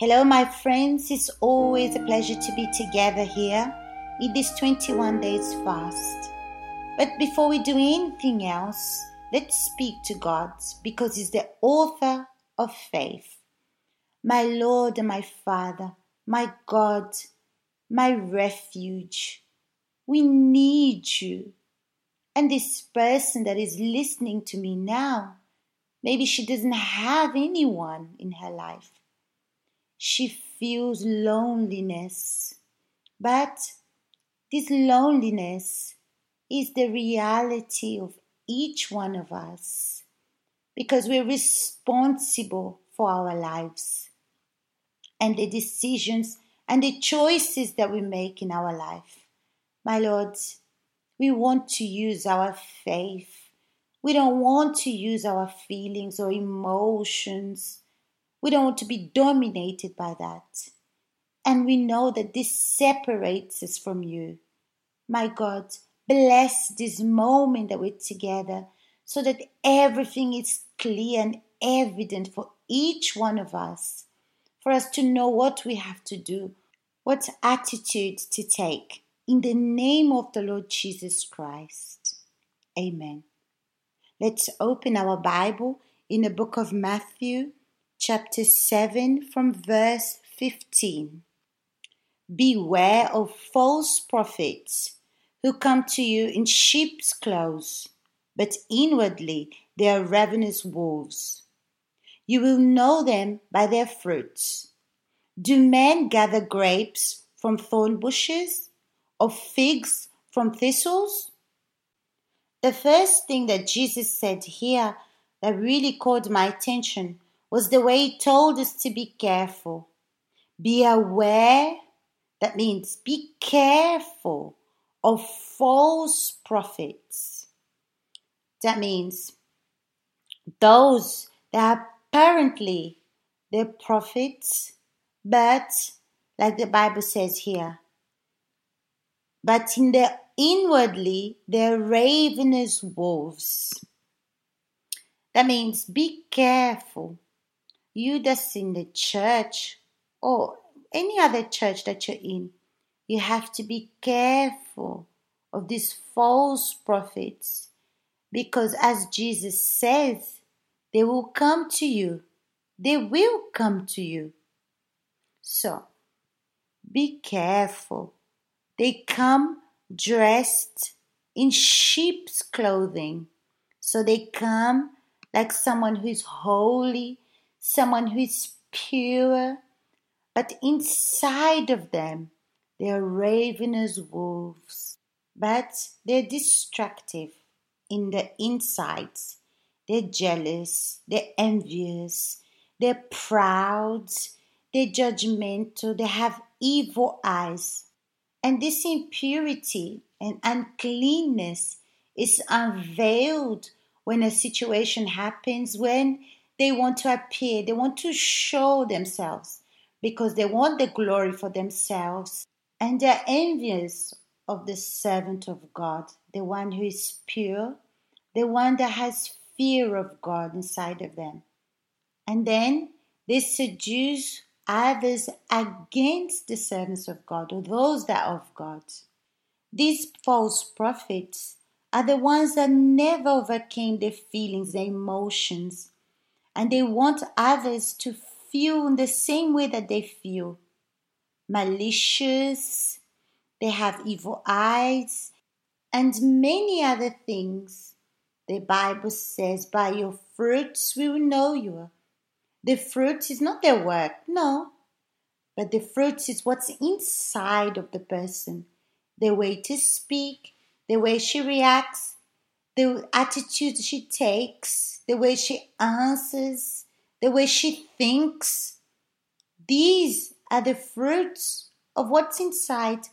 Hello, my friends. It's always a pleasure to be together here in this 21 days fast. But before we do anything else, let's speak to God because He's the author of faith. My Lord and my Father, my God, my refuge, we need you. And this person that is listening to me now, maybe she doesn't have anyone in her life. She feels loneliness. But this loneliness is the reality of each one of us because we're responsible for our lives and the decisions and the choices that we make in our life. My Lord, we want to use our faith. We don't want to use our feelings or emotions. We don't want to be dominated by that. And we know that this separates us from you. My God, bless this moment that we're together so that everything is clear and evident for each one of us, for us to know what we have to do, what attitude to take. In the name of the Lord Jesus Christ. Amen. Let's open our Bible in the book of Matthew, chapter 7, from verse 15. Beware of false prophets who come to you in sheep's clothes, but inwardly they are ravenous wolves. You will know them by their fruits. Do men gather grapes from thorn bushes? or figs from thistles? The first thing that Jesus said here that really caught my attention was the way he told us to be careful. Be aware, that means be careful of false prophets. That means those that apparently they're prophets, but like the Bible says here, but in the inwardly they're ravenous wolves. That means be careful. You that's in the church or any other church that you're in, you have to be careful of these false prophets because as Jesus says, they will come to you. They will come to you. So be careful they come dressed in sheep's clothing. So they come like someone who is holy, someone who is pure, but inside of them they are ravenous wolves. But they're destructive in the insides. They're jealous, they're envious, they're proud, they're judgmental, they have evil eyes. And this impurity and uncleanness is unveiled when a situation happens, when they want to appear, they want to show themselves because they want the glory for themselves. And they're envious of the servant of God, the one who is pure, the one that has fear of God inside of them. And then they seduce others against the servants of God or those that are of God. These false prophets are the ones that never overcame their feelings, their emotions, and they want others to feel in the same way that they feel. Malicious, they have evil eyes, and many other things. The Bible says, By your fruits we will know you. The fruit is not their work, no. But the fruit is what's inside of the person. The way to speak, the way she reacts, the attitude she takes, the way she answers, the way she thinks. These are the fruits of what's inside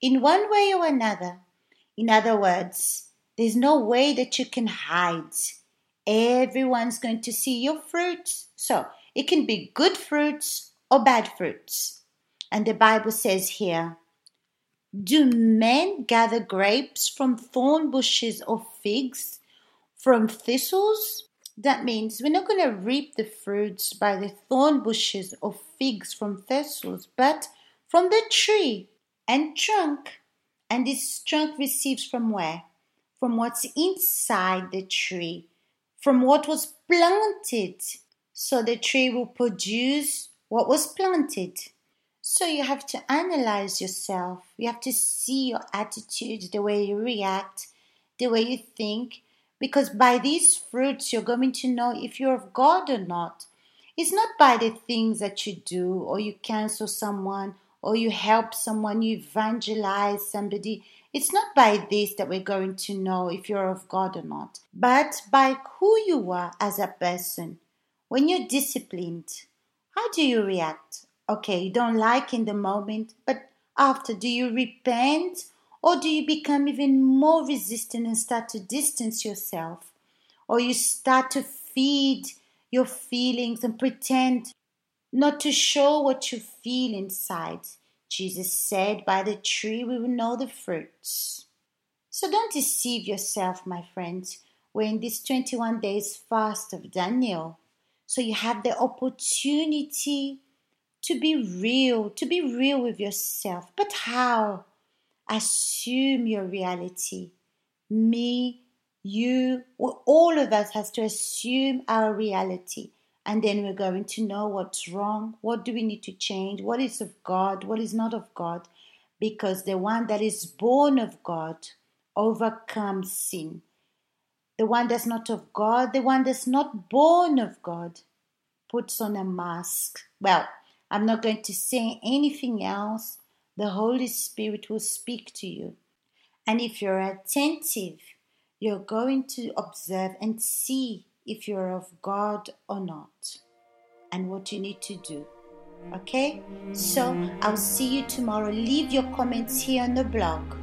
in one way or another. In other words, there's no way that you can hide. Everyone's going to see your fruits. so it can be good fruits or bad fruits. And the Bible says here, do men gather grapes from thorn bushes or figs from thistles? That means we're not going to reap the fruits by the thorn bushes or figs from thistles, but from the tree and trunk. And this trunk receives from where? From what's inside the tree, from what was planted. So the tree will produce what was planted. So you have to analyze yourself. You have to see your attitude, the way you react, the way you think, because by these fruits you're going to know if you're of God or not. It's not by the things that you do, or you cancel someone, or you help someone, you evangelize somebody. It's not by this that we're going to know if you're of God or not, but by who you are as a person. When you're disciplined, how do you react? Okay, you don't like in the moment, but after, do you repent or do you become even more resistant and start to distance yourself? Or you start to feed your feelings and pretend not to show what you feel inside. Jesus said, By the tree we will know the fruits. So don't deceive yourself, my friends. We're in this 21 days fast of Daniel. So you have the opportunity to be real, to be real with yourself. But how? Assume your reality. Me, you, all of us has to assume our reality. And then we're going to know what's wrong, what do we need to change, what is of God, what is not of God. Because the one that is born of God overcomes sin. The one that's not of God, the one that's not born of God, puts on a mask. Well, I'm not going to say anything else. The Holy Spirit will speak to you. And if you're attentive, you're going to observe and see if you're of God or not and what you need to do. Okay? So I'll see you tomorrow. Leave your comments here on the blog.